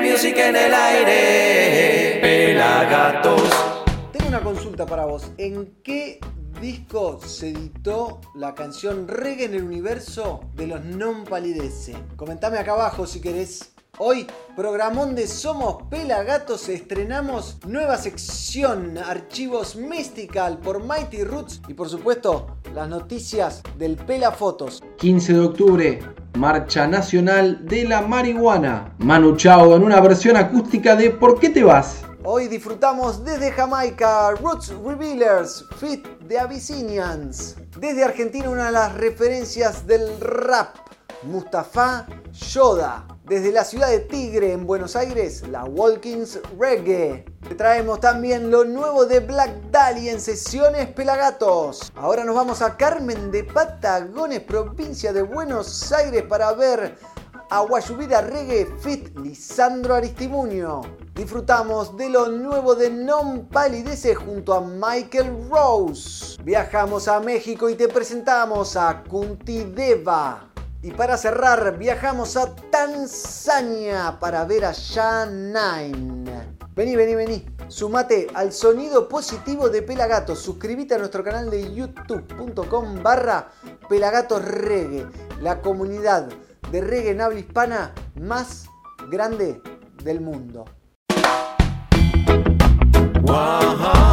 music en el aire. Pelagatos. Tengo una consulta para vos. ¿En qué disco se editó la canción Reggae en el universo de los Non Palidece? Comentame acá abajo si querés. Hoy, programón de Somos Pelagatos, estrenamos nueva sección, archivos Mystical por Mighty Roots y por supuesto las noticias del Pela Fotos. 15 de octubre, Marcha Nacional de la Marihuana. Manu Chao en una versión acústica de ¿Por qué te vas? Hoy disfrutamos desde Jamaica Roots Revealers, Fit de Abyssinians. Desde Argentina una de las referencias del rap, Mustafa Yoda. Desde la ciudad de Tigre, en Buenos Aires, la Walkins Reggae. Te traemos también lo nuevo de Black Dahlia en sesiones Pelagatos. Ahora nos vamos a Carmen de Patagones, provincia de Buenos Aires, para ver a Guayubira Reggae Fit Lisandro Aristimuño. Disfrutamos de lo nuevo de Non Palidece junto a Michael Rose. Viajamos a México y te presentamos a Kunti Deva. Y para cerrar, viajamos a Tanzania para ver a Nine. Vení, vení, vení. Sumate al sonido positivo de Pelagatos. Suscríbete a nuestro canal de youtube.com barra Pelagatos Reggae, la comunidad de reggae en habla hispana más grande del mundo. Ay,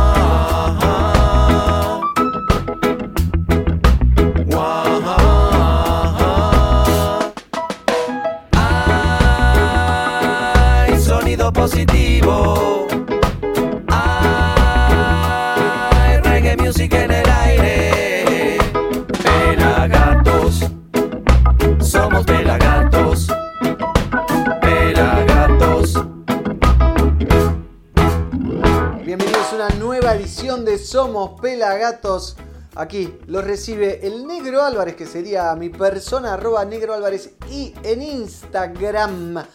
positivo. Ay, reggae music en el aire. Pelagatos. Somos pelagatos. Pelagatos. Bienvenidos a una nueva edición de Somos Pelagatos. Aquí los recibe el Negro Álvarez, que sería mi persona, arroba Negro Álvarez, y en Instagram,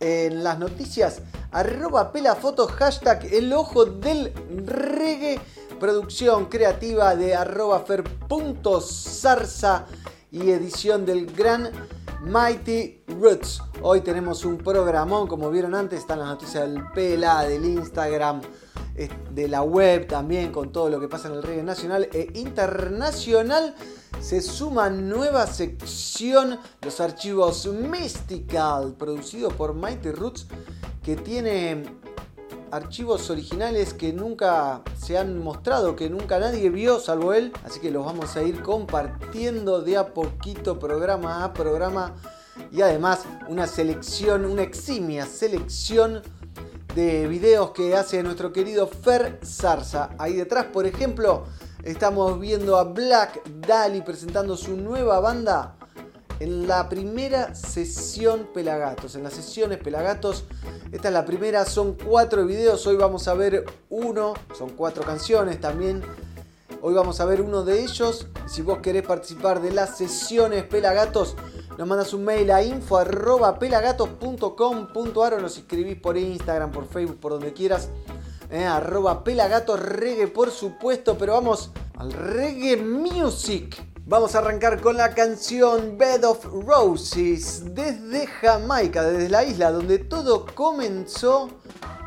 en las noticias, arroba pelafotos, hashtag el ojo del reggae, producción creativa de arroba fer.zarza y edición del gran Mighty Roots. Hoy tenemos un programón, como vieron antes, están las noticias del Pela, del Instagram, eh, de la web también, con todo lo que pasa en el reggae nacional e internacional. Se suma nueva sección, los archivos Mystical, producido por Mighty Roots, que tiene archivos originales que nunca se han mostrado, que nunca nadie vio salvo él. Así que los vamos a ir compartiendo de a poquito, programa a programa. Y además una selección, una eximia selección de videos que hace nuestro querido Fer Zarza. Ahí detrás, por ejemplo, estamos viendo a Black Dali presentando su nueva banda en la primera sesión Pelagatos. En las sesiones Pelagatos, esta es la primera, son cuatro videos. Hoy vamos a ver uno, son cuatro canciones también. Hoy vamos a ver uno de ellos. Si vos querés participar de las sesiones Pelagatos, nos mandas un mail a info.pelagatos.com.ar o nos escribís por Instagram, por Facebook, por donde quieras. Eh, arroba pelagatos reggae, por supuesto. Pero vamos al reggae music. Vamos a arrancar con la canción Bed of Roses desde Jamaica, desde la isla donde todo comenzó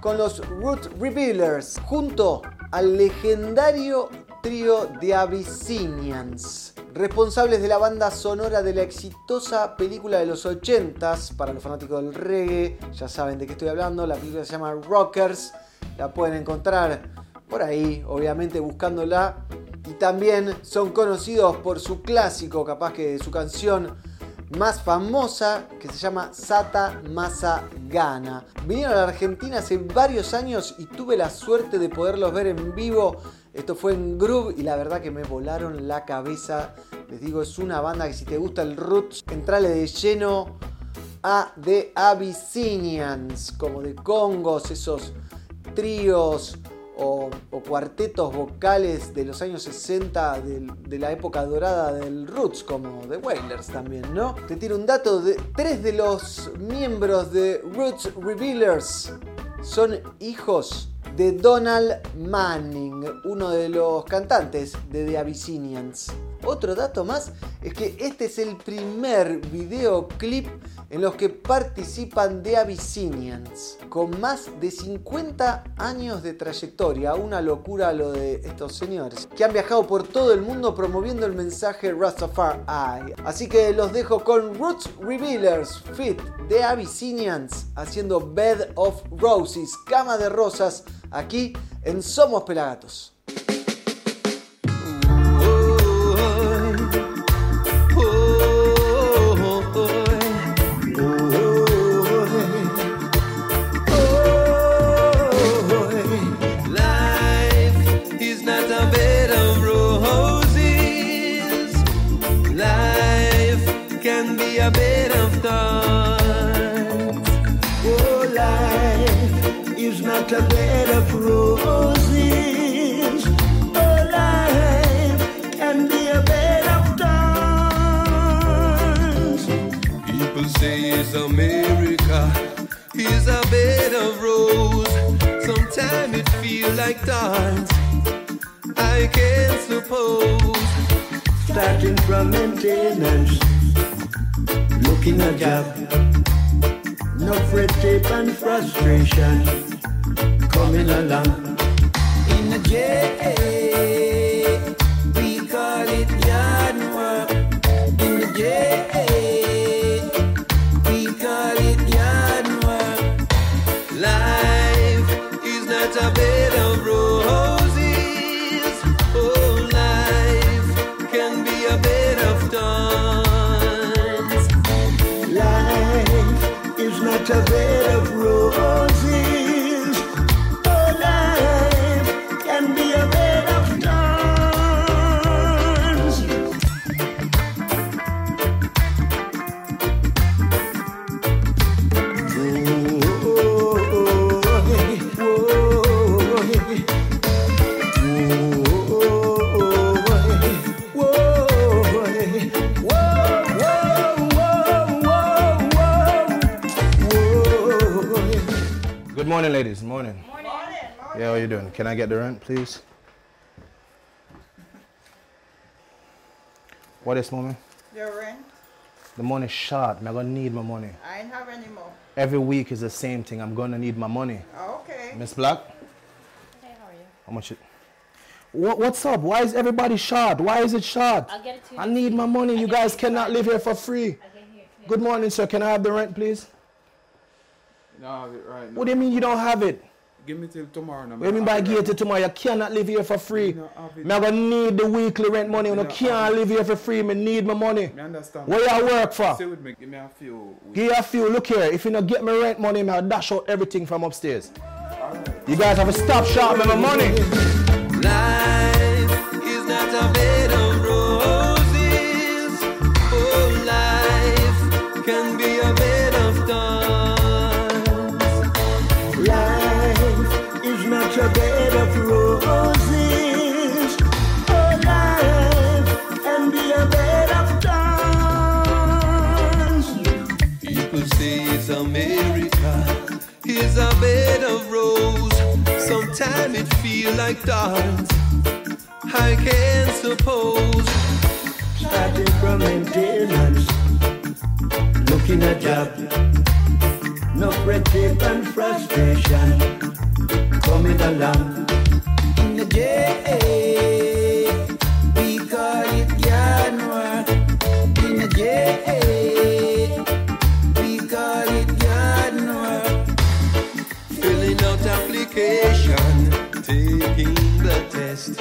con los Root Revealers junto al legendario trío de Abyssinians, responsables de la banda sonora de la exitosa película de los 80s, para los fanáticos del reggae, ya saben de qué estoy hablando, la película se llama Rockers, la pueden encontrar por ahí, obviamente buscándola, y también son conocidos por su clásico, capaz que su canción más famosa que se llama Sata Masa Gana. Vinieron a la Argentina hace varios años y tuve la suerte de poderlos ver en vivo. Esto fue en Groove y la verdad que me volaron la cabeza. Les digo, es una banda que si te gusta el roots, entrale de lleno a The Abyssinians, como de Congos, esos tríos o, cuartetos vocales de los años 60 de, la época dorada del roots, como The Wailers también, ¿no? Te tiro un dato de tres de los miembros de Roots Revealers son hijos de Donald Manning, uno de los cantantes de The Abyssinians. Otro dato más es que este es el primer videoclip en los que participan The Abyssinians, con más de 50 años de trayectoria, una locura lo de estos señores, que han viajado por todo el mundo promoviendo el mensaje Rastafari. Así que los dejo con Roots Revealers Fit The Abyssinians haciendo Bed of Roses, cama de rosas, aquí en Somos Pelagatos. Morning, ladies. Morning. Morning. Yeah, how you doing? Can I get the rent, please? What is, mommy? Your rent? The money short. I'm gonna need my money. I ain't have any more. Every week is the same thing. I'm gonna need my money. Oh, okay. Miss Black, Hey, how are you? how much it? What, what's up? Why is everybody short? Why is it short? I'll get it to you. I need my money. You guys it to you cannot live here for free. I can hear. Yeah. Good morning, sir. Can I have the rent, please? No, right now. What do you mean you don't have it? Give me till tomorrow. Now. What do you mean by give it tomorrow? You cannot live here for free. No, have it. Me I gonna need the weekly rent money. You No, can't live here for free. Me need my money. Me understand. Where you work for? Stay with me. Give me a few. weeks. Give you a few. Look here. If you not get me rent money, me I'll dash out everything from upstairs. You guys have to stop short with my money. Life is not a America, is a bed of rose. Sometimes it feel like thorns. I can't suppose. Starting from maintenance, looking a job. No red tape and frustration coming along. In the J, we call it. In the J, Filling out application, taking the test.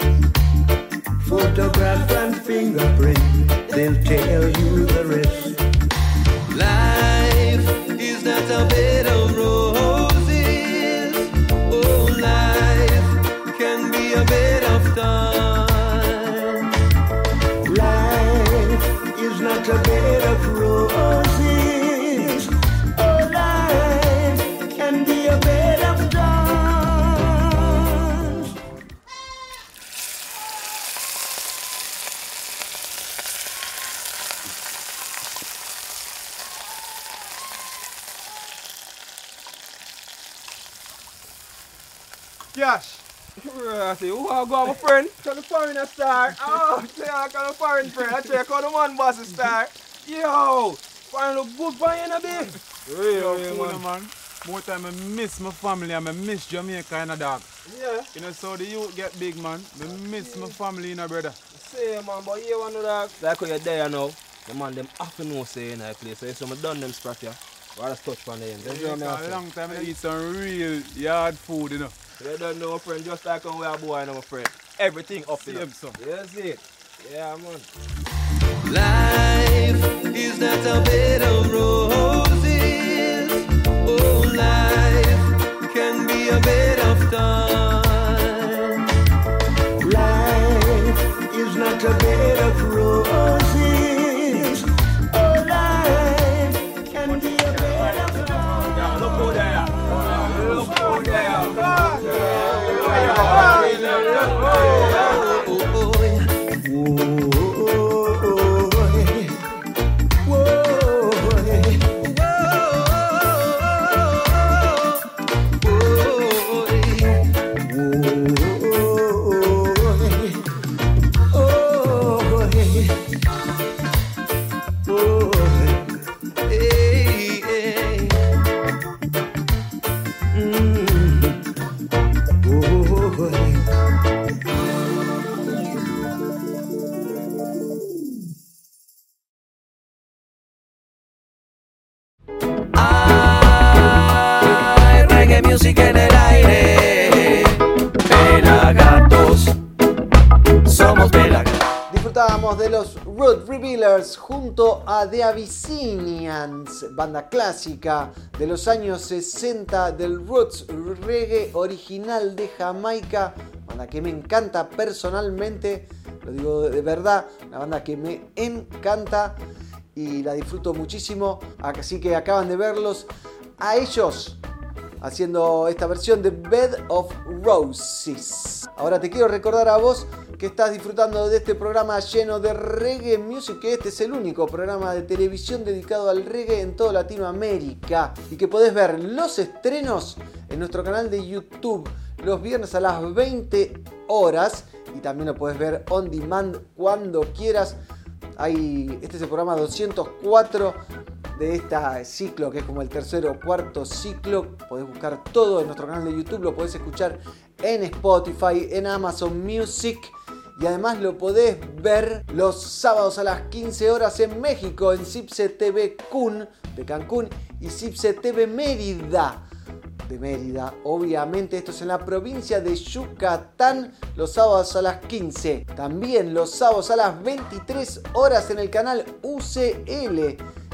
Photograph and fingerprint, they'll tell you the Can the foreigner star? Oh, yeah, can the foreign friend? I tell you, can the man boss star? Yo, foreign look good for you, no big. Yo, Real, cool, real, man. man. More time I miss my family and I miss Jamaica and a dog. Yeah, You know, so the youth get big, man. I miss my family, you know, brother. say, man, but you want to dog. Like how you're there now, the man, them have to know, say, in that place. So if someone done them scratch you, I just touch on them. That's Yeah, what it's I'm a long time I eat some real yard food, you know. You don't know, my friend, just like how we are boy, now, my friend. Everything up to Same, them. son. Yes, it. Yeah, man. Life is not a bed of roses. Oh, life can be a bed of thorns. Life is not a bed of roses. The Abyssinians, banda clásica de los años 60 del Roots Reggae original de Jamaica, banda que me encanta personalmente, lo digo de verdad, una banda que me encanta y la disfruto muchísimo, así que acaban de verlos a ellos haciendo esta versión de Bed of Roses. Ahora te quiero recordar a vos que estás disfrutando de este programa lleno de reggae music, que este es el único programa de televisión dedicado al reggae en toda Latinoamérica y que podés ver los estrenos en nuestro canal de YouTube los viernes a las 20 horas y también lo puedes ver on demand cuando quieras. Hay, este es el programa 204 de este ciclo, que es como el tercero o cuarto ciclo. Podés buscar todo en nuestro canal de YouTube, lo podés escuchar en Spotify, en Amazon Music. Y además lo podés ver los sábados a las 15 horas en México, en Cipse TV Kun de Cancún y Cipse TV Mérida de Mérida. Obviamente esto es en la provincia de Yucatán los sábados a las 15. También los sábados a las 23 horas en el canal UCL,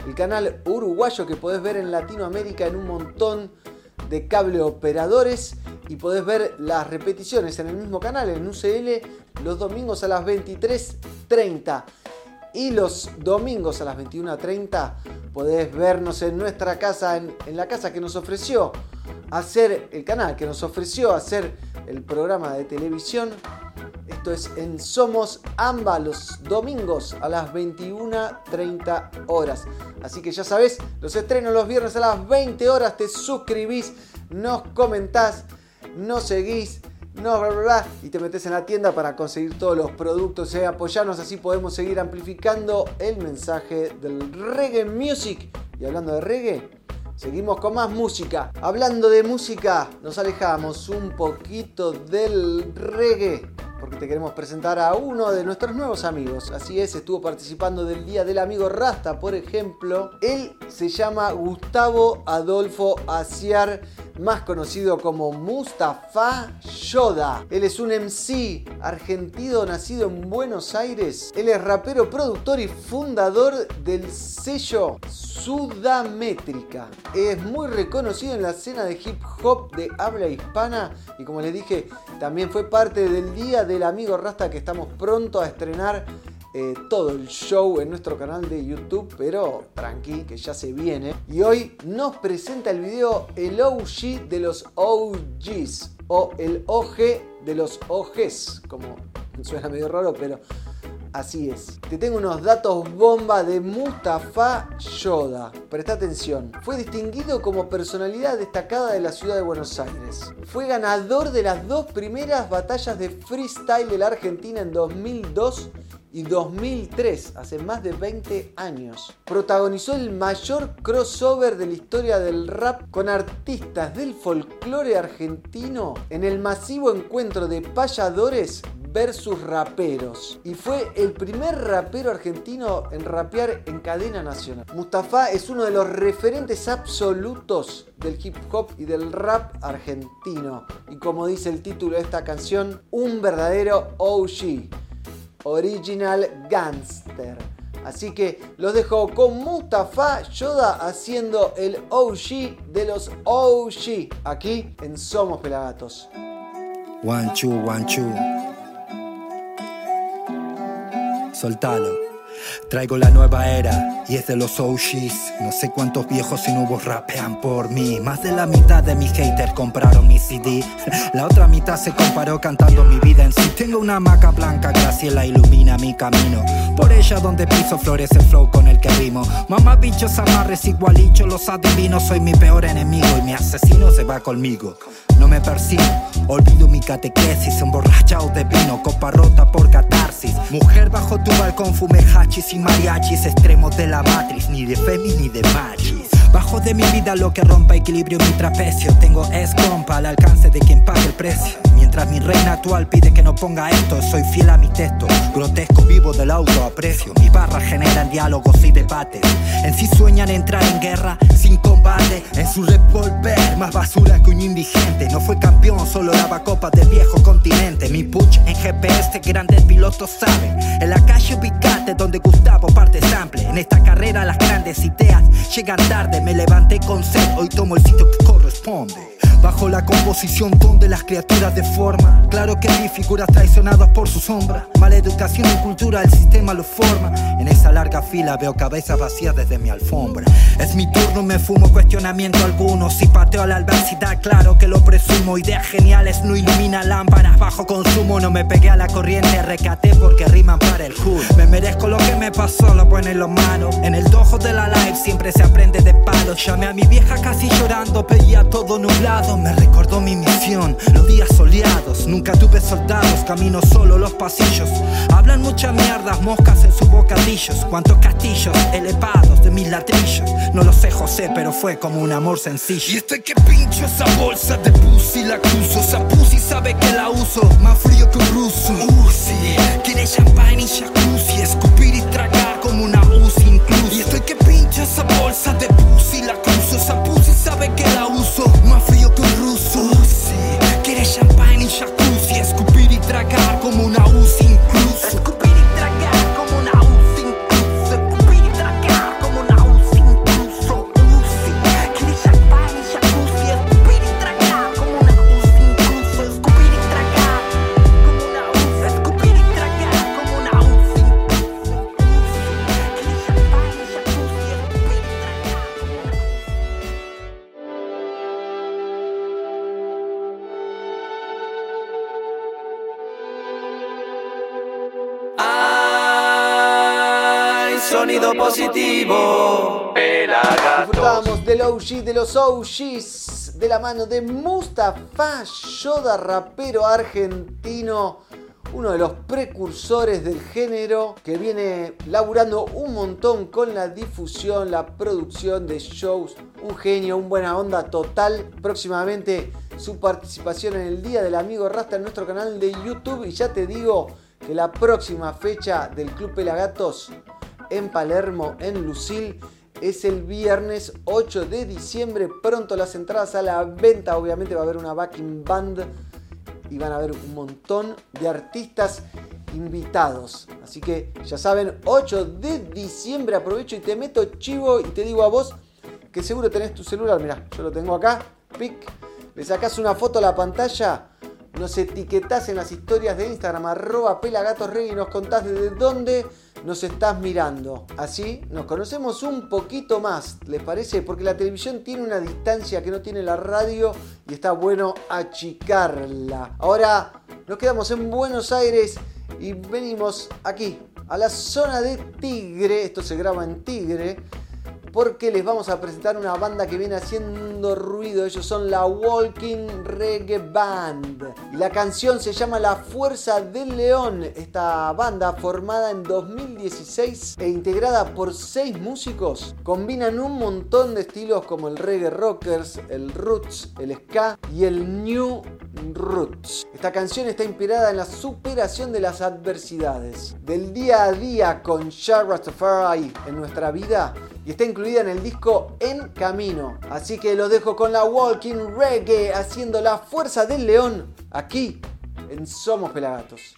el canal uruguayo que podés ver en Latinoamérica en un montón de cable operadores y podés ver las repeticiones en el mismo canal en UCL los domingos a las 23.30 y los domingos a las 21.30 podés vernos en nuestra casa, en, la casa que nos ofreció hacer el canal, que nos ofreció hacer el programa de televisión. Esto es en Somos Amba los domingos a las 21.30 horas. Así que ya sabés, los estrenos los viernes a las 20 horas. Te suscribís, nos comentás, nos seguís, no, bla, bla, bla, y te metes en la tienda para conseguir todos los productos. Eh, apoyarnos, así podemos seguir amplificando el mensaje del reggae music. Y hablando de reggae, seguimos con más música. Hablando de música, nos alejamos un poquito del reggae. Porque te queremos presentar a uno de nuestros nuevos amigos. Así es, estuvo participando del Día del Amigo Rasta, por ejemplo. Él se llama Gustavo Adolfo Aciar más conocido como Mustafa Yoda. Él es un MC argentino nacido en Buenos Aires. Él es rapero, productor y fundador del sello Sudamétrica. Es muy reconocido en la escena de hip hop de habla hispana y como les dije, también fue parte del Día del Amigo Rasta que estamos pronto a estrenar eh, todo el show en nuestro canal de YouTube, pero tranqui, que ya se viene. Y hoy nos presenta el video el OG de los OGs, o el OG de los OGs, como suena medio raro, pero Así es. Te tengo unos datos bomba de Mustafa Yoda. Presta atención. Fue distinguido como personalidad destacada de la ciudad de Buenos Aires. Fue ganador de las dos primeras batallas de freestyle de la Argentina en 2002 y 2003, hace más de 20 años. Protagonizó el mayor crossover de la historia del rap con artistas del folclore argentino en el masivo encuentro de payadores versus raperos. Y fue el primer rapero argentino en rapear en cadena nacional. Mustafa es uno de los referentes absolutos del hip hop y del rap argentino. Y como dice el título de esta canción, un verdadero OG. Original Gangster. Así que los dejo con Mustafa Yoda haciendo el OG de los OG aquí en Somos Pelagatos. One, two, one, two. Soltalo. Traigo la nueva era y es de los OGs. No sé cuántos viejos y nuevos rapean por mí. Más de la mitad de mis haters compraron mi CD. La otra mitad se comparó cantando mi vida en sí. Tengo una maca blanca, Graciela ilumina mi camino. Por ella donde piso florece el flow con el que rimo. Mamá bichos amarres igualicho los adivino. Soy mi peor enemigo y mi asesino se va conmigo. No me persigo, olvido mi catequesis, emborrachado de vino, copa rota por catarsis. Mujer bajo tu balcón, fume hachis y mariachis, extremos de la matriz, ni de femi ni de machis. Bajo de mi vida lo que rompa equilibrio mi trapecio. Tengo escompa al alcance de quien pague el precio. Mientras mi reina actual pide que no ponga esto, soy fiel a mi texto. Grotesco, vivo del autoaprecio. Mis barras generan diálogos y debates. En sí sueñan entrar en guerra sin combate. En su revolver, más basura que un indigente. No fue campeón, solo lava copas del viejo continente. Mi push en GPS, grandes pilotos saben. En la calle ubicate donde Gustavo parte sample. En esta carrera las grandes ideas llegan tarde. Me levanté con sed, hoy tomo el sitio que corresponde. Bajo la composición donde las criaturas de forma. Claro que vi figuras traicionadas por su sombra. Mala educación y cultura el sistema lo forma. En esa larga fila veo cabezas vacías desde mi alfombra. Es mi turno, me fumo cuestionamiento alguno. Si pateo a la adversidad, claro que lo presumo. Ideas geniales no iluminan lámparas bajo consumo. No me pegué a la corriente, recaté porque riman para el hood Me merezco lo que me pasó, lo bueno en los manos. En el dojo de la live siempre se aprende de palos. Llamé a mi vieja casi llorando, veía todo nublado Me recordó mi misión, los días soleados Nunca tuve soldados, camino solo los pasillos. Hablan mucha mierdas, moscas en sus bocadillos. Cuántos castillos elevados de mis ladrillos. No lo sé José, pero fue como un amor sencillo. Y estoy que pincho esa bolsa de pussy la cruzo. Esa pussy sabe que la uso, más frío que un ruso. Uzi, quiere champagne y jacuzzi. Escupir y tragar como una Uzi incluso. Y estoy que pincho esa bolsa de pussy la cruzo positivo. Disfrutábamos del OG de los OGs de la mano de Mustafa Yoda, rapero argentino, uno de los precursores del género que viene laburando un montón con la difusión, la producción de shows, un genio, un buena onda total. Próximamente su participación en el Día del Amigo Rasta en nuestro canal de YouTube y ya te digo que la próxima fecha del Club Pelagatos en Palermo, en Lucil, es el viernes 8 de diciembre. Pronto las entradas a la venta. Obviamente va a haber una backing band y van a haber un montón de artistas invitados. Así que ya saben, 8 de diciembre aprovecho y te meto chivo y te digo a vos que seguro tenés tu celular. Mirá, yo lo tengo acá. Pic. Le sacás una foto a la pantalla. Nos etiquetás en las historias de Instagram, arroba pelagatosrey y nos contás desde dónde nos estás mirando. Así nos conocemos un poquito más, ¿les parece? Porque la televisión tiene una distancia que no tiene la radio y está bueno achicarla. Ahora nos quedamos en Buenos Aires y venimos aquí a la zona de Tigre, esto se graba en Tigre, porque les vamos a presentar una banda que viene haciendo ruido. Ellos son la Walking Reggae Band. Y la canción se llama La Fuerza del León. Esta banda, formada en 2016 e integrada por seis músicos, combinan un montón de estilos como el reggae rockers, el roots, el ska y el new roots. Esta canción está inspirada en la superación de las adversidades, del día a día con Shah Rastafari en nuestra vida y está incluida en el disco En Camino. Así que los dejo con la Walking Reggae haciendo la fuerza del león aquí en Somos Pelagatos.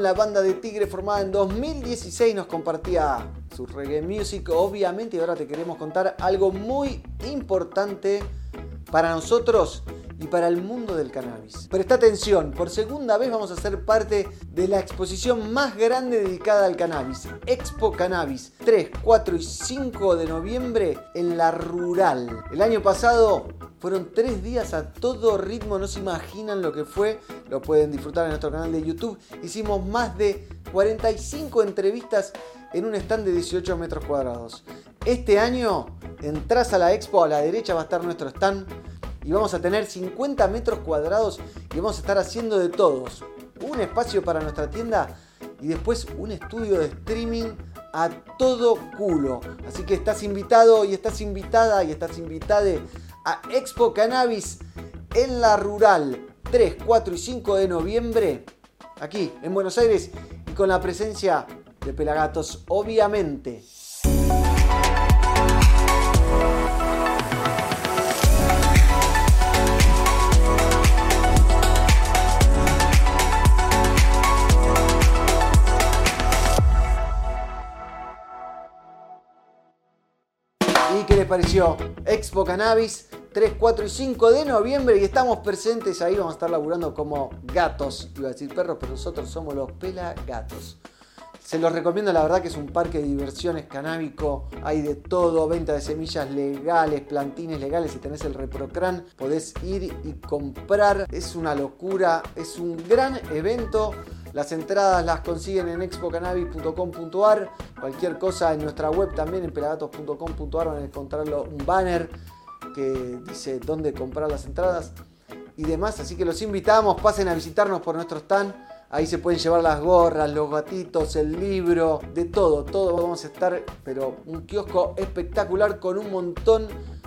La banda de Tigre formada en 2016 nos compartía su reggae music, obviamente. Y ahora te queremos contar algo muy importante para nosotros y para el mundo del cannabis. Presta atención, por segunda vez vamos a ser parte de la exposición más grande dedicada al cannabis, Expo Cannabis, 3, 4 y 5 de noviembre en la Rural. El año pasado fueron tres días a todo ritmo, no se imaginan lo que fue, lo pueden disfrutar en nuestro canal de YouTube. Hicimos más de 45 entrevistas en un stand de 18 metros cuadrados. Este año entras a la expo, a la derecha va a estar nuestro stand y vamos a tener 50 metros cuadrados y vamos a estar haciendo de todos. Un espacio para nuestra tienda y después un estudio de streaming a todo culo. Así que estás invitado y estás invitada y estás invitada a Expo Cannabis en la Rural 3, 4 y 5 de noviembre aquí en Buenos Aires y con la presencia de Pelagatos obviamente. Pareció? Expo Cannabis 3, 4 y 5 de noviembre y estamos presentes ahí, vamos a estar laburando como gatos, iba a decir perros, pero nosotros somos los pelagatos. Se los recomiendo, la verdad que es un parque de diversiones canábico, hay de todo, venta de semillas legales, plantines legales, si tenés el ReproCran podés ir y comprar, es una locura, es un gran evento. Las entradas las consiguen en expocannabis.com.ar, cualquier cosa en nuestra web también en pelagatos.com.ar van a encontrarlo. Un banner que dice dónde comprar las entradas y demás, así que los invitamos, pasen a visitarnos por nuestro stand Ahí se pueden llevar las gorras, los gatitos, el libro, de todo, todo vamos a estar, pero un kiosco espectacular con un montón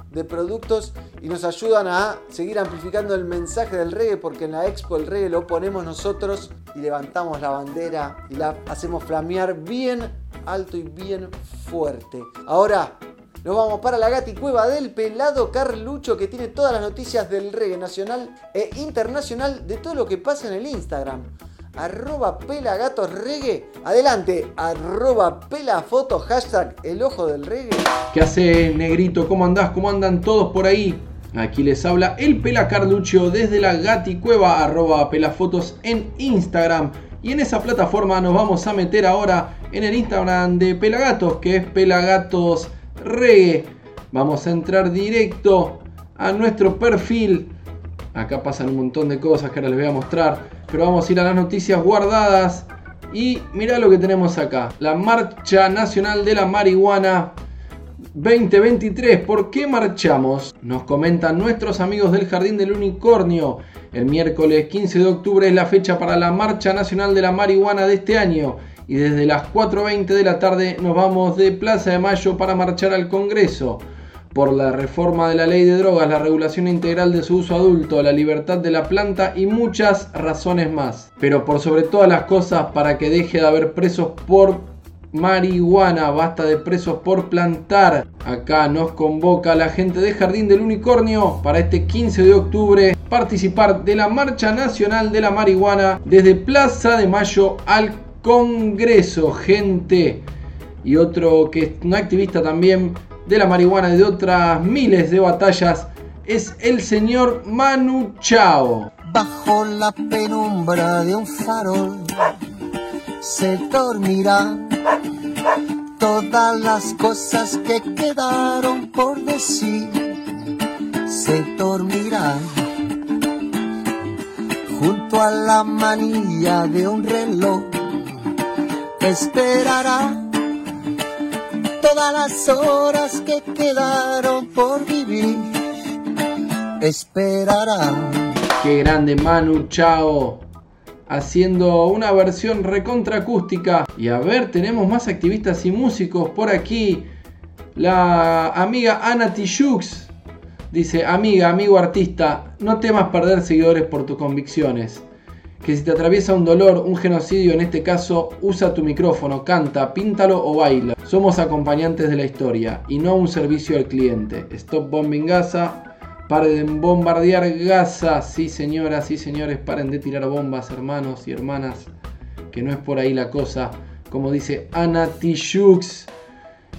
de productos y nos ayudan a seguir amplificando el mensaje del reggae porque en la expo el reggae lo ponemos nosotros y levantamos la bandera y la hacemos flamear bien alto y bien fuerte. Ahora nos vamos para la gati cueva del pelado Carlucho que tiene todas las noticias del reggae nacional e internacional de todo lo que pasa en el Instagram arroba reggae. Adelante, arroba pelafoto, hashtag el ojo del reggae. ¿Qué hace negrito? ¿Cómo andás? ¿Cómo andan todos por ahí? Aquí les habla el Pela Carlucho desde la Gati Cueva, arroba pelafotos en Instagram. Y en esa plataforma nos vamos a meter ahora en el Instagram de Pelagatos, que es Pelagatos Reggae. Vamos a entrar directo a nuestro perfil. Acá pasan un montón de cosas que ahora les voy a mostrar pero vamos a ir a las noticias guardadas. Y mirá lo que tenemos acá. La Marcha Nacional de la Marihuana 2023. ¿Por qué marchamos? Nos comentan nuestros amigos del Jardín del Unicornio. El miércoles 15 de octubre es la fecha para la Marcha Nacional de la Marihuana de este año. Y desde las 4.20 de la tarde nos vamos de Plaza de Mayo para marchar al Congreso por la reforma de la ley de drogas, la regulación integral de su uso adulto, la libertad de la planta y muchas razones más. Pero por sobre todas las cosas, para que deje de haber presos por marihuana, basta de presos por plantar. Acá nos convoca la gente de Jardín del Unicornio para este 15 de octubre participar de la Marcha Nacional de la Marihuana desde Plaza de Mayo al Congreso, gente. Y otro que es un activista también de la marihuana y de otras miles de batallas es el señor Manu Chao. Bajo la penumbra de un farol se dormirá todas las cosas que quedaron por decir. Se dormirá junto a la manilla de un reloj. Esperará todas las horas que quedaron por vivir esperarán. Qué grande Manu Chao. Haciendo una versión recontraacústica. Y a ver, tenemos más activistas y músicos por aquí. La amiga Ana Tijoux dice: Amiga, amigo artista, no temas perder seguidores por tus convicciones que si te atraviesa un dolor, un genocidio en este caso, usa tu micrófono, canta, píntalo o baila. Somos acompañantes de la historia y no un servicio al cliente. Stop bombing Gaza. Paren de bombardear Gaza. Sí, señoras y señores, paren de tirar bombas, hermanos y hermanas. Que no es por ahí la cosa. Como dice Ana Tijoux.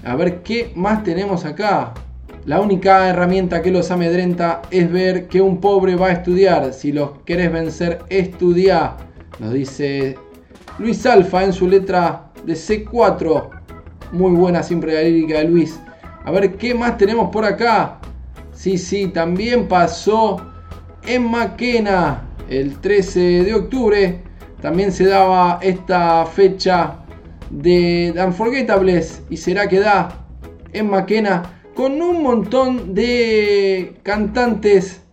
A ver qué más tenemos acá. La única herramienta que los amedrenta es ver que un pobre va a estudiar. Si los querés vencer, estudia. Nos dice Luis Alfa en su letra de C4. Muy buena siempre la lírica de Luis. A ver qué más tenemos por acá. Sí, sí, también pasó en Maquena el 13 de octubre. También se daba esta fecha de Unforgettables y será que da en Maquena con un montón de cantantes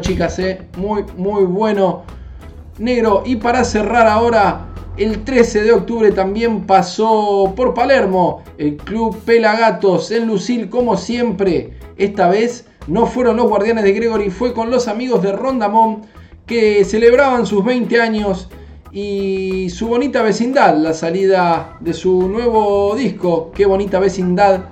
chicas, ¿eh? Muy, muy bueno. Negro. Y para cerrar ahora, El 13 de octubre también pasó por Palermo el club Pelagatos en Lucil como siempre. Esta vez no fueron los guardianes de Gregory, fue con los amigos de Rondamón que celebraban sus 20 años y su bonita vecindad, la salida de su nuevo disco, qué bonita vecindad,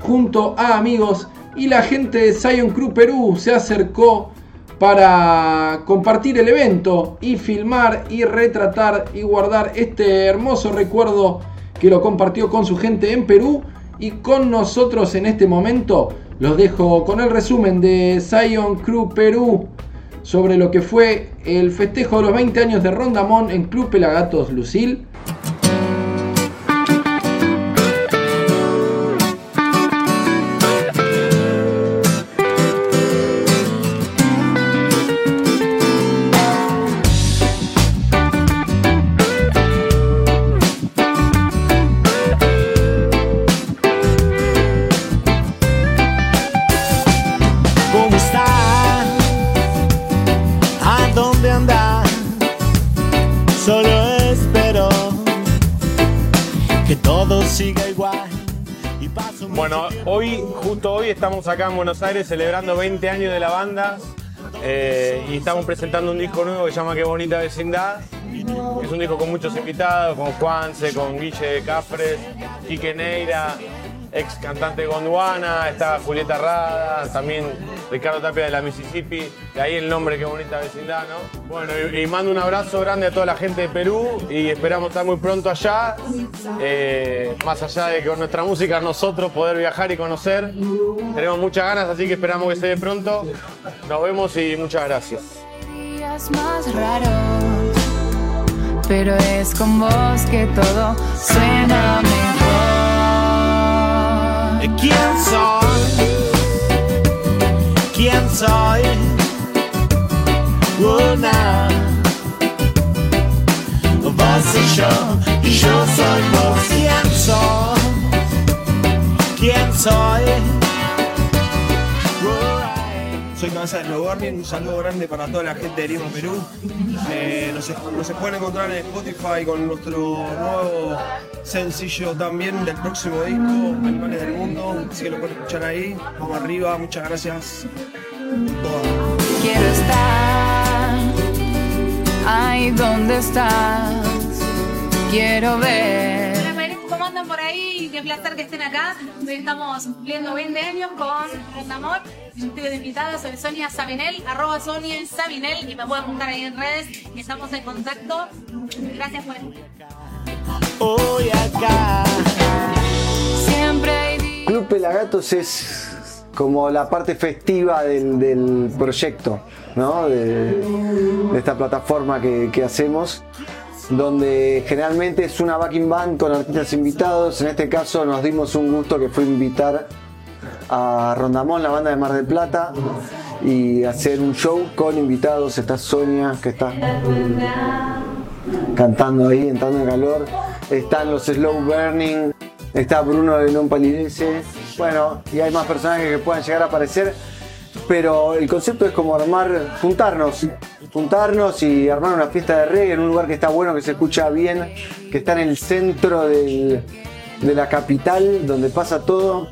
junto a amigos y la gente de Zion Crew Perú se acercó para compartir el evento y filmar y retratar y guardar este hermoso recuerdo que lo compartió con su gente en Perú y con nosotros en este momento. Los dejo con el resumen de Zion Crew Perú sobre lo que fue el festejo de los 20 años de Rondamón en Club Pelagatos Lucil. Estamos acá en Buenos Aires celebrando 20 años de la banda eh, y estamos presentando un disco nuevo que se llama Qué Bonita Vecindad. Es un disco con muchos invitados, con Juanse, con Guille de Cafres, Quique Neira, ex cantante Gondwana, está Julieta Rada, también Ricardo Tapia de la Mississippi, de ahí el nombre Qué Bonita Vecindad, ¿no? Bueno, y, mando un abrazo grande a toda la gente de Perú y esperamos estar muy pronto allá, eh, más allá de que con nuestra música nosotros poder viajar y conocer. Tenemos muchas ganas, así que esperamos que se dé pronto. Nos vemos y muchas gracias. más raros, pero es con vos que todo suena mejor. ¿Quién soy? ¿Quién soy? Una. Vos y yo, y yo soy vos. ¿Quién soy? ¿Quién soy? Soy Cabeza de Burning, un saludo grande para toda la gente de Lima, Perú. Eh, nos, nos pueden encontrar en Spotify con nuestro nuevo sencillo también del próximo disco, Animales del Mundo, así que lo pueden escuchar ahí. Vamos arriba, muchas gracias. Quiero estar ahí donde estás. Quiero ver. Hola, Perú, ¿cómo andan por ahí? Qué placer que estén acá. Hoy estamos cumpliendo 20 años con Rondamor. Estoy de invitada, soy Sonia Sabinel, arroba Sonia Sabinel y me pueden buscar ahí en redes. Estamos en contacto. Gracias por estar. Hoy acá. Siempre Club Pelagatos es como la parte festiva del, del proyecto, ¿no? De, de esta plataforma que, que hacemos, donde generalmente es una backing band con artistas invitados. En este caso nos dimos un gusto que fue invitar a Rondamón, la banda de Mar del Plata, y hacer un show con invitados. Está Sonia, que está cantando ahí, entrando en calor. Están los Slow Burning, está Bruno de Non Palidece. Bueno, y hay más personajes que puedan llegar a aparecer. Pero el concepto es como armar, juntarnos, juntarnos y armar una fiesta de reggae en un lugar que está bueno, que se escucha bien, que está en el centro de la capital, donde pasa todo.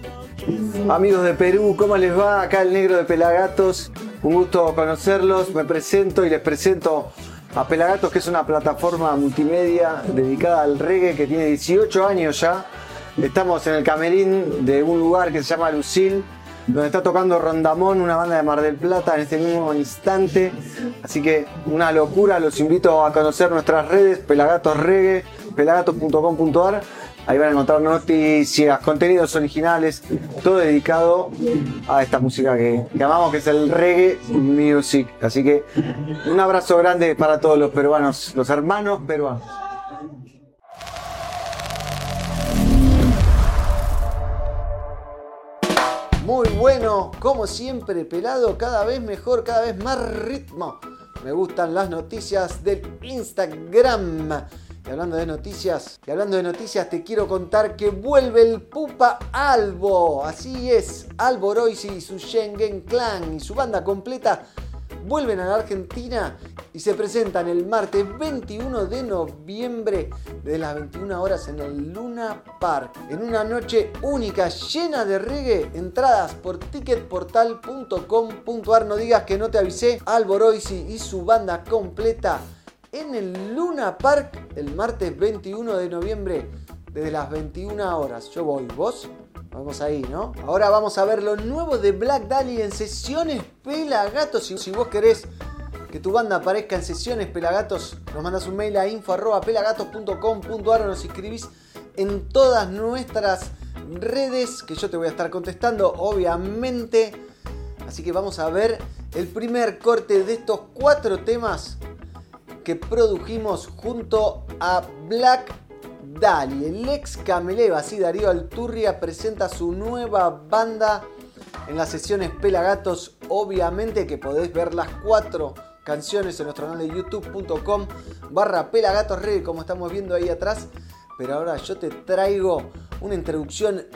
Amigos de Perú, ¿cómo les va? Acá el negro de Pelagatos. Un gusto conocerlos. Me presento y les presento a Pelagatos, que es una plataforma multimedia dedicada al reggae que tiene 18 años ya. Estamos en el camerín de un lugar que se llama Lucil, donde está tocando Rondamón, una banda de Mar del Plata, en este mismo instante. Así que una locura, los invito a conocer nuestras redes, Pelagatos Reggae, pelagatos.com.ar. Ahí van a encontrar noticias, contenidos originales, todo dedicado a esta música que, que amamos, que es el reggae music. Así que un abrazo grande para todos los peruanos, los hermanos peruanos. Muy bueno, como siempre, pelado, cada vez mejor, cada vez más ritmo. Me gustan las noticias del Instagram. Y hablando de noticias, y hablando de noticias, te quiero contar que vuelve el Pupa Albo. Así es, Albo Royce y su Schengen Clan y su banda completa vuelven a la Argentina y se presentan el martes 21 de noviembre desde las 21 horas en el Luna Park. En una noche única llena de reggae, entradas por ticketportal.com.ar. No digas que no te avisé. Alboroisi y su banda completa en el Luna Park el martes 21 de noviembre desde las 21 horas. Yo voy, ¿vos? Vamos ahí, ¿no? Ahora vamos a ver lo nuevo de Black Dahlia en sesiones Pelagatos. Si, si vos querés que tu banda aparezca en sesiones Pelagatos, nos mandas un mail a info.pelagatos.com.ar o nos inscribís en todas nuestras redes que yo te voy a estar contestando, obviamente. Así que vamos a ver el primer corte de estos cuatro temas que produjimos junto a Black Dali. El ex Cameleva, así Darío Alturria, presenta su nueva banda en las sesiones Pelagatos. Obviamente que podés ver las cuatro canciones en nuestro canal de youtube.com barra Pelagatos Reggae, como estamos viendo ahí atrás. Pero ahora yo te traigo una introducción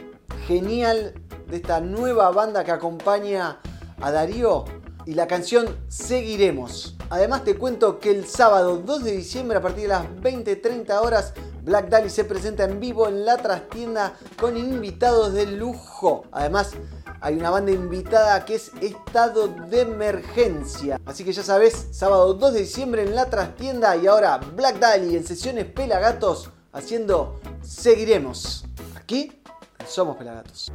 genial de esta nueva banda que acompaña a Darío y la canción Seguiremos. Además te cuento que el sábado 2 de diciembre a partir de las 20.30 horas Black Dali se presenta en vivo en la trastienda con invitados de lujo. Además hay una banda invitada que es Estado de Emergencia. Así que ya sabes, sábado 2 de diciembre en la trastienda y ahora Black Dali en sesiones Pelagatos haciendo Seguiremos. Aquí somos Pelagatos.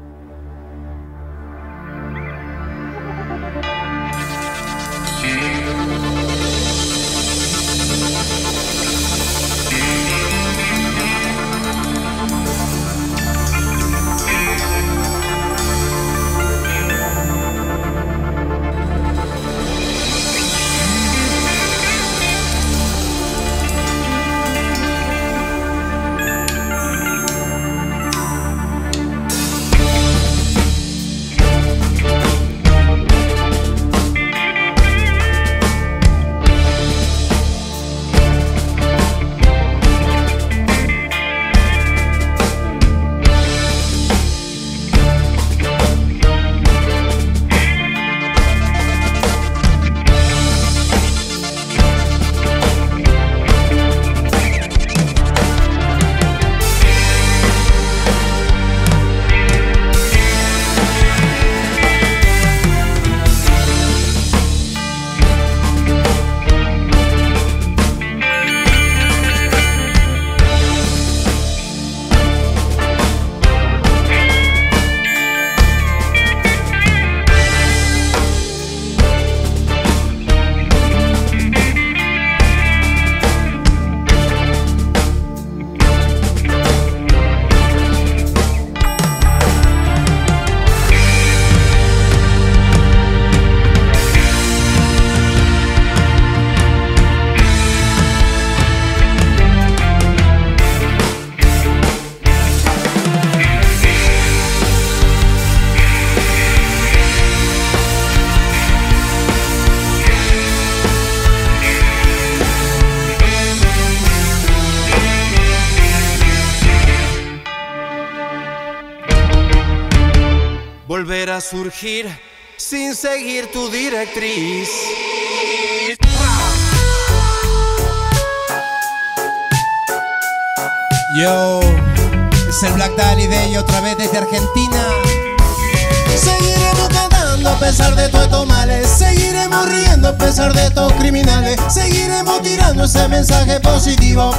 Surgir sin seguir tu directriz. Yo, es el Black Dali Day otra vez desde Argentina. Seguiremos cantando a pesar de todos estos males. Seguiremos riendo a pesar de estos criminales. Seguiremos tirando ese mensaje positivo.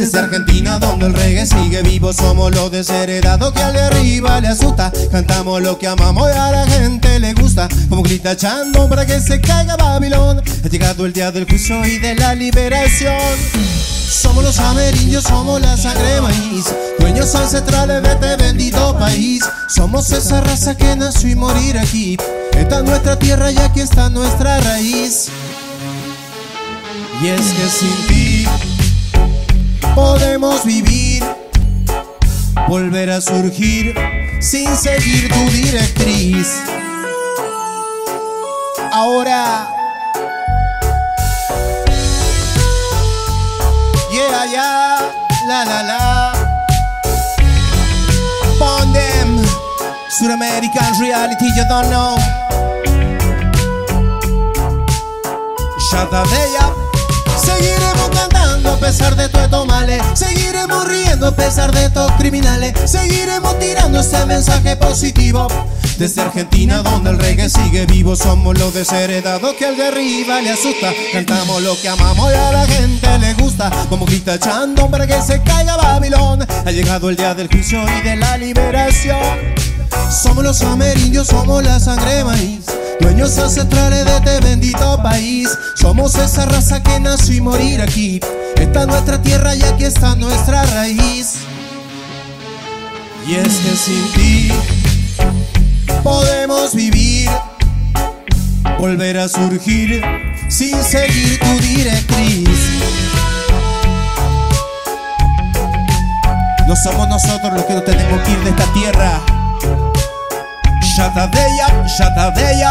Desde Argentina donde el reggae sigue vivo. Somos los desheredados que al de arriba le asusta. Cantamos lo que amamos y a la gente le gusta. Como grita echando para que se caiga Babilón. Ha llegado el día del juicio y de la liberación. Somos los amerindios, somos la sangre maíz. Dueños ancestrales de este bendito país. Somos esa raza que nació y morir aquí. Esta es nuestra tierra y aquí está nuestra raíz. Y es que sin ti podemos vivir, volver a surgir sin seguir tu directriz. Ahora, yeah, yeah, la, la, la. Pon them, American reality, you don't know. Shata de ya. Seguiremos cantando a pesar de todos estos males. Seguiremos riendo a pesar de estos criminales. Seguiremos tirando ese mensaje positivo. Desde Argentina, donde el reggae sigue vivo, somos los desheredados que al de arriba le asusta. Cantamos lo que amamos y a la gente le gusta. Como grita echando para que se caiga Babilón. Ha llegado el día del juicio y de la liberación. Somos los amerindios, somos la sangre maíz. Dueños ancestrales de este bendito país. Somos esa raza que nació y morir aquí. Esta es nuestra tierra y aquí está nuestra raíz. Y es que sin ti podemos vivir, volver a surgir sin seguir tu directriz. No somos nosotros los que no tenemos que ir de esta tierra. Shata de ya,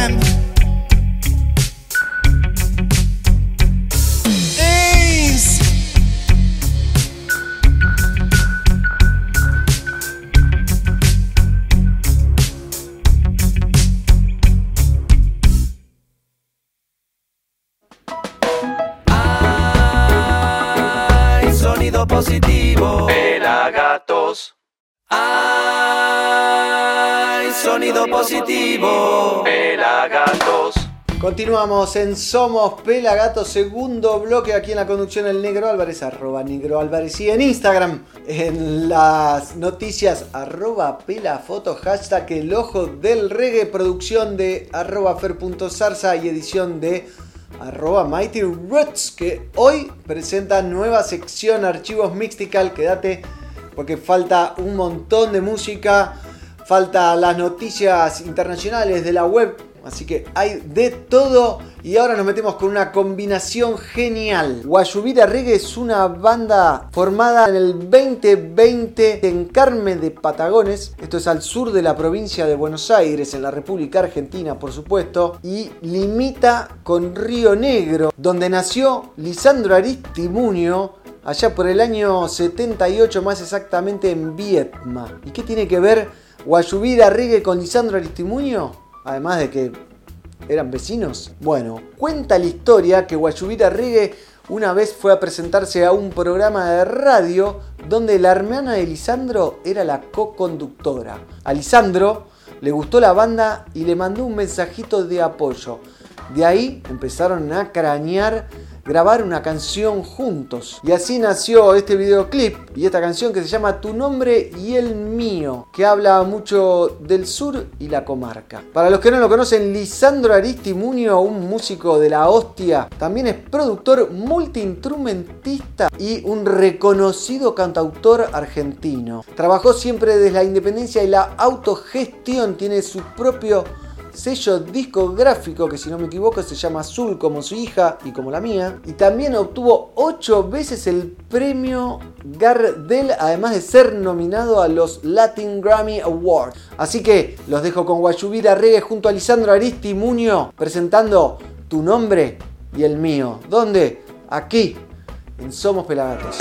Hay sonido positivo. Pelagatos. Continuamos en Somos Pelagatos, segundo bloque aquí en la conducción el Negro Álvarez, arroba Negro Álvarez y en Instagram, en las noticias arroba pelafoto, hashtag el ojo del reggae, producción de arroba fer.zarza y edición de arroba Mighty Roots, que hoy presenta nueva sección archivos Mixtical, quédate porque falta un montón de música, falta las noticias internacionales de la web, así que hay de todo y ahora nos metemos con una combinación genial. Guayubira Reggae es una banda formada en el 2020 en Carmen de Patagones, esto es al sur de la provincia de Buenos Aires, en la República Argentina por supuesto, y limita con Río Negro, donde nació Lisandro Aristimunio, allá por el año 78 más exactamente en Vietnam. ¿Y qué tiene que ver Guayubira Reggae con Lisandro Aristimuño? Además de que eran vecinos. Bueno, cuenta la historia que Guayubira Reggae una vez fue a presentarse a un programa de radio donde la hermana de Lisandro era la co-conductora. A Lisandro le gustó la banda y le mandó un mensajito de apoyo. De ahí empezaron a cranear grabar una canción juntos. Y así nació este videoclip y esta canción que se llama Tu nombre y el mío, que habla mucho del sur y la comarca. Para los que no lo conocen, Lisandro Aristimunio, un músico de la hostia, también es productor, multiinstrumentista y un reconocido cantautor argentino. Trabajó siempre desde la independencia y la autogestión, tiene su propio sello discográfico que si no me equivoco se llama Azul como su hija y como la mía. Y también obtuvo 8 veces el premio Gardel, además de ser nominado a los Latin Grammy Awards. Así que los dejo con Guayubira Reggae junto a Lisandro Aristimunio presentando Tu nombre y el mío. ¿Dónde? Aquí, en Somos Pelagatos.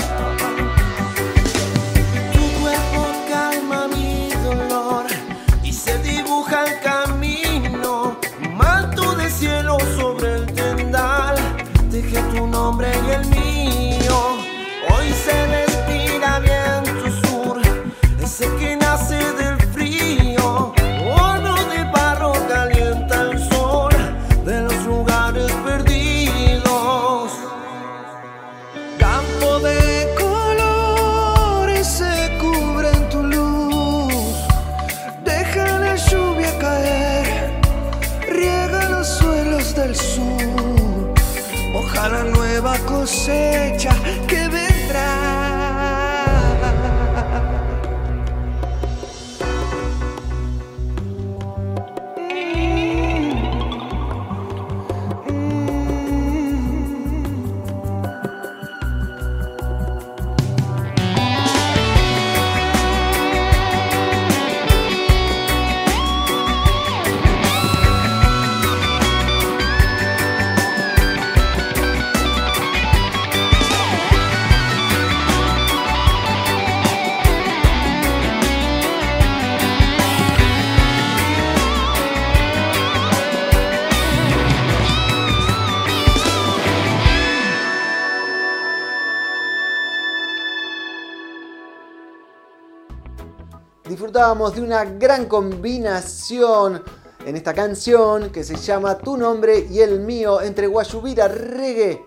Disfrutábamos de una gran combinación en esta canción que se llama Tu nombre y el mío entre Guayubira Reggae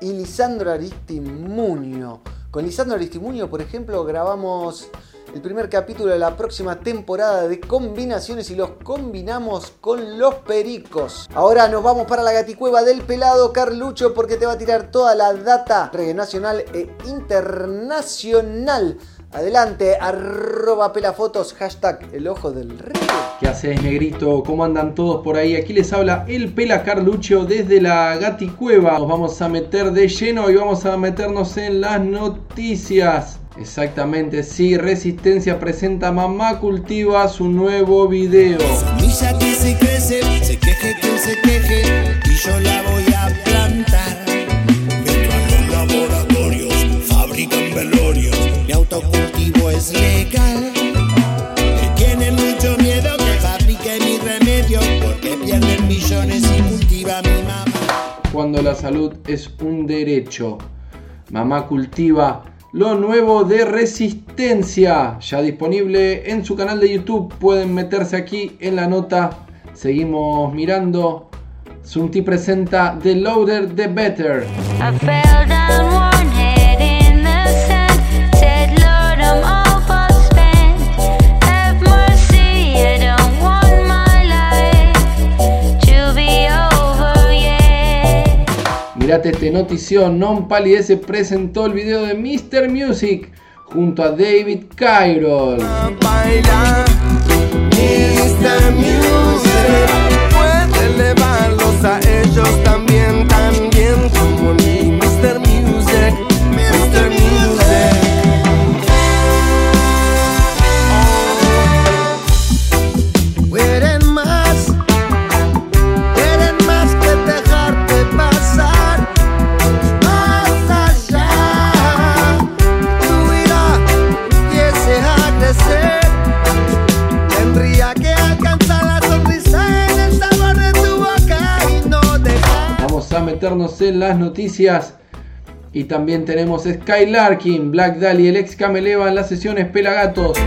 y Lisandro Aristimuño. Con Lisandro Aristimuño, por ejemplo, grabamos el primer capítulo de la próxima temporada de combinaciones y los combinamos con los pericos. Ahora nos vamos para la gaticueva del pelado Carlucho porque te va a tirar toda la data reggae nacional e internacional. Adelante, arroba pelafotos, hashtag el ojo del rey. ¿Qué haces, negrito? ¿Cómo andan todos por ahí? Aquí les habla el Pela Carlucho desde la Gaticueva. Nos vamos a meter de lleno y vamos a meternos en las noticias. Exactamente, sí, Resistencia presenta Mamá Cultiva su nuevo video. Semilla que se crece, se queje quien se queje, es legal. Me tiene mucho miedo que fabrique mi remedio, porque pierden millones y cultiva mi mamá. Cuando la salud es un derecho. Mamá Cultiva lo nuevo de Resistencia, ya disponible en su canal de YouTube. Pueden meterse aquí en la nota. Seguimos mirando. Sunti presenta The Loader, The Better. Mirate este notición, Non Palidece presentó el video de Mr. Music junto a David Cairol. Meternos en las noticias. Y también tenemos Skylarkin, Black Dahlia, el ex Cameleva en las sesiones Pelagatos.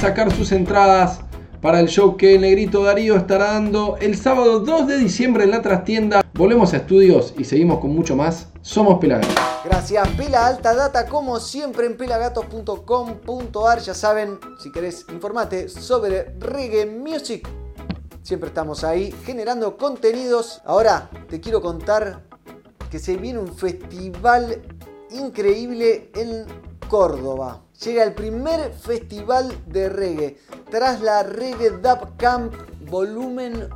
Sacar sus entradas para el show que negrito Darío estará dando el sábado 2 de diciembre en la trastienda. Volvemos a estudios y seguimos con mucho más. Somos Pelagatos. Gracias, Pela Alta Data, como siempre en pelagatos.com.ar. Ya saben, si querés informate sobre reggae music. Siempre estamos ahí generando contenidos. Ahora te quiero contar que se viene un festival increíble en Córdoba. Llega el primer festival de reggae tras la Reggae Dub Camp Volumen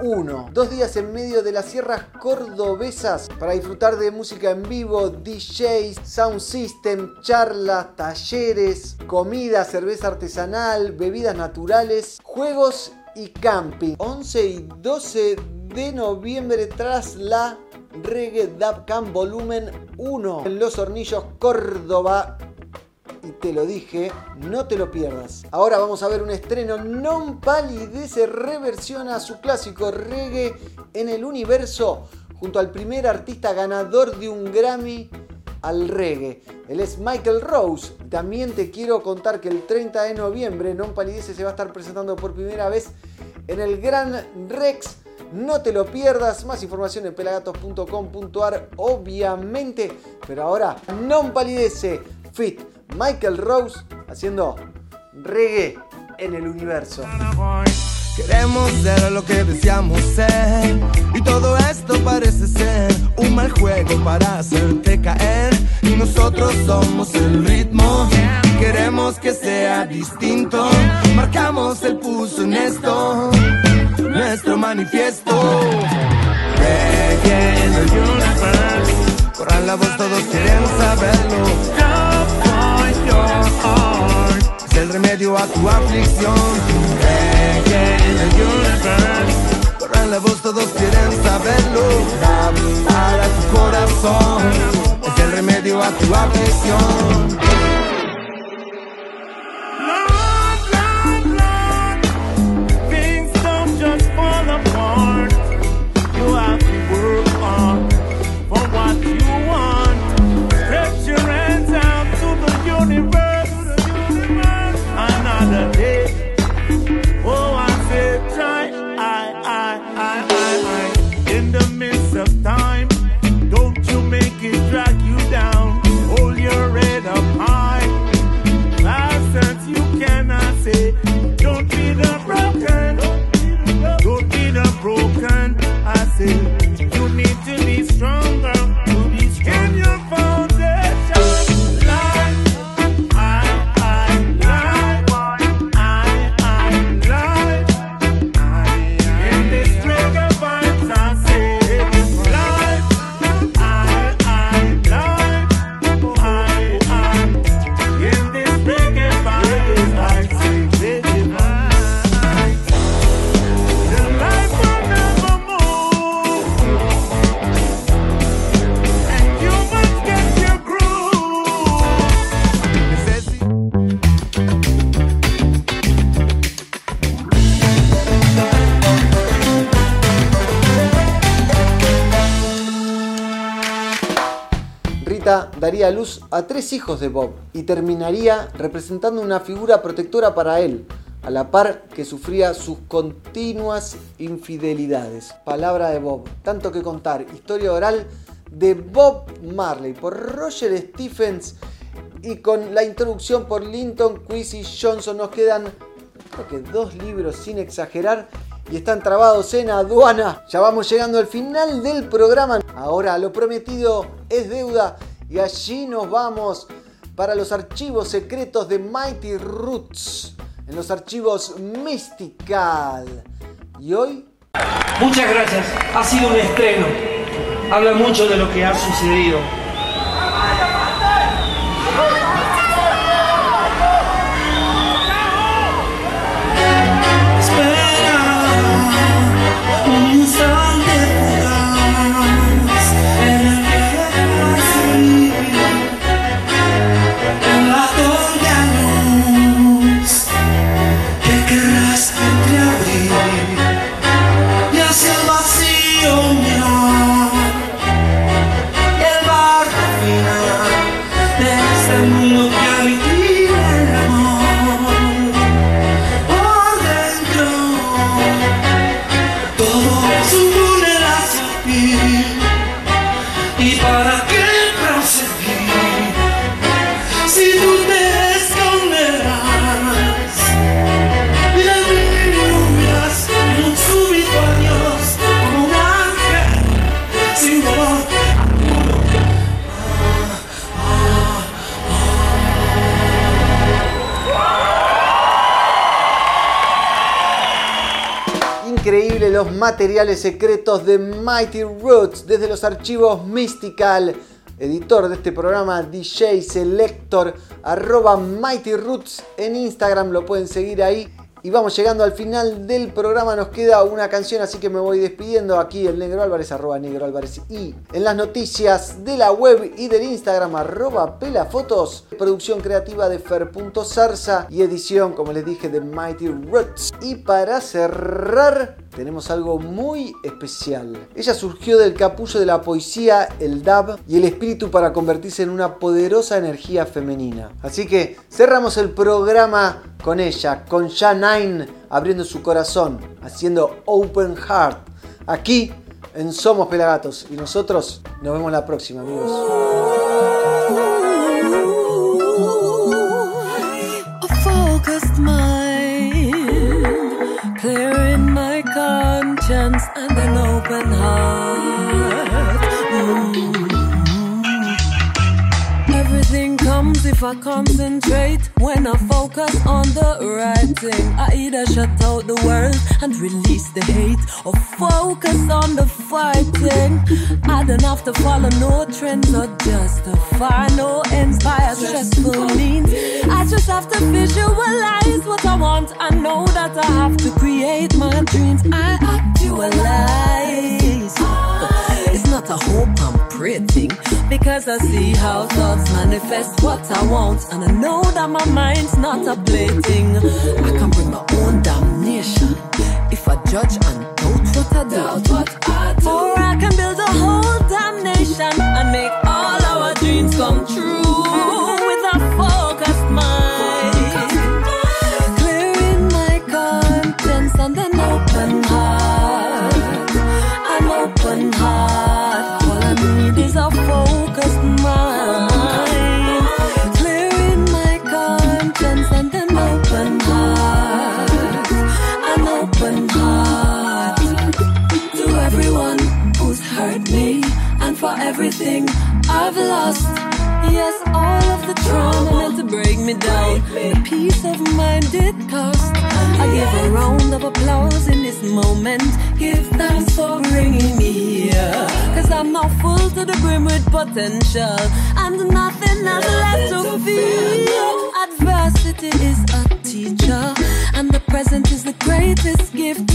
1. Dos días en medio de las sierras cordobesas para disfrutar de música en vivo, DJs, sound system, charlas, talleres, comida, cerveza artesanal, bebidas naturales, juegos y camping. 11 y 12 de noviembre tras la Reggae Dub Camp Volumen 1 en Los Hornillos, Córdoba. Y te lo dije, no te lo pierdas. Ahora vamos a ver un estreno. Non Palidece reversiona su clásico reggae en el universo junto al primer artista ganador de un Grammy al reggae. Él es Michael Rose. También te quiero contar que el 30 de noviembre Non Palidece se va a estar presentando por primera vez en el Gran Rex. No te lo pierdas. Más información en pelagatos.com.ar, obviamente. Pero ahora, Non Palidece, Fit Michael Rose haciendo reggae en el universo. Queremos ser lo que deseamos ser Y todo esto parece ser un mal juego para hacerte caer Y nosotros somos el ritmo. Queremos que sea distinto Marcamos el pulso en esto Nuestro manifiesto. Reggae en el universo Corran la voz, todos quieren saberlo Es el remedio a tu aflicción. Reggae en el universe Corran la voz, todos quieren saberlo. Para tu corazón. Es el remedio a tu aflicción nada. Luz a tres hijos de Bob y terminaría representando una figura protectora para él, a la par que sufría sus continuas infidelidades. Palabra de Bob, tanto que contar, historia oral de Bob Marley por Roger Stephens y con la introducción por Linton Quincy Johnson nos quedan dos libros sin exagerar y están trabados en aduana. Ya vamos llegando al final del programa. Ahora lo prometido es deuda y allí nos vamos para los archivos secretos de Mighty Roots, en los archivos Mystical. Y hoy Muchas gracias. Ha sido un estreno. Habla mucho de lo que ha sucedido. un materiales secretos de Mighty Roots desde los archivos Mystical. Editor de este programa, DJ Selector, arroba Mighty Roots en Instagram, lo pueden seguir ahí. Y vamos llegando al final del programa, nos queda una canción, así que me voy despidiendo aquí el Negro Álvarez, arroba Negro Álvarez. Y en las noticias de la web y del Instagram, arroba Pelafotos, producción creativa de Fer.zarza y edición, como les dije, de Mighty Roots. Y para cerrar, tenemos algo muy especial. Ella surgió del capullo de la poesía, el dab y el espíritu para convertirse en una poderosa energía femenina. Así que cerramos el programa con ella, con Janine abriendo su corazón, haciendo Open Heart, aquí en Somos Pelagatos. Y nosotros nos vemos la próxima, amigos. And an open heart. If I concentrate. When I focus on the right thing, I either shut out the world and release the hate, or focus on the fighting. I don't have to follow no trends or justify no ends by a stressful means. I just have to visualize what I want. I know that I have to create my dreams. I actualize. It's not a hope Because I see how thoughts manifest what I want, and I know that my mind's not a plaything. I can bring my own damnation if I judge and doubt what I do. Or I can build a whole break me down. The peace of mind it cost. I give a round of applause in this moment. Give thanks for bringing me here. Cause I'm not full to the brim with potential. And nothing has left to feel. Adversity is a teacher. Present is the greatest gift.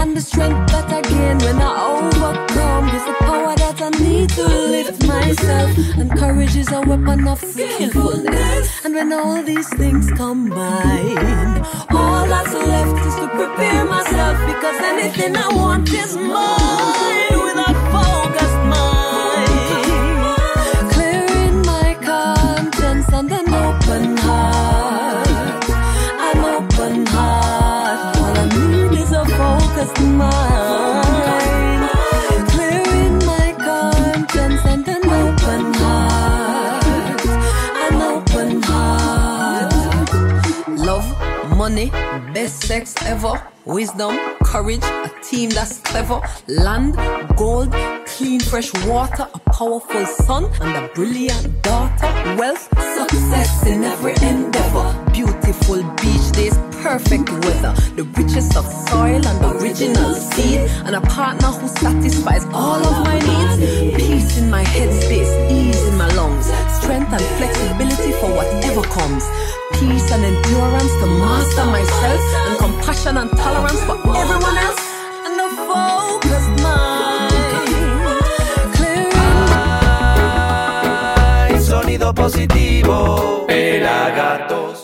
And the strength that I gain when I overcome is the power that I need to lift myself. And courage is a weapon of skillfulness. And when all these things combine, all that's left is to prepare myself. Because anything I want is mine best sex ever. Wisdom, courage, a team that's clever. Land, gold, clean, fresh water, a powerful son, and a brilliant daughter. Wealth, success in every endeavor. Beautiful beach days, perfect weather. The richest of soil and original seed. And a partner who satisfies all of my needs. Peace in my headspace, ease in my lungs. Strength and flexibility for whatever comes. Peace and endurance to master myself. And compassion and tolerance for everyone else. And a focused mind. Hay sonido positivo. Pelagatos.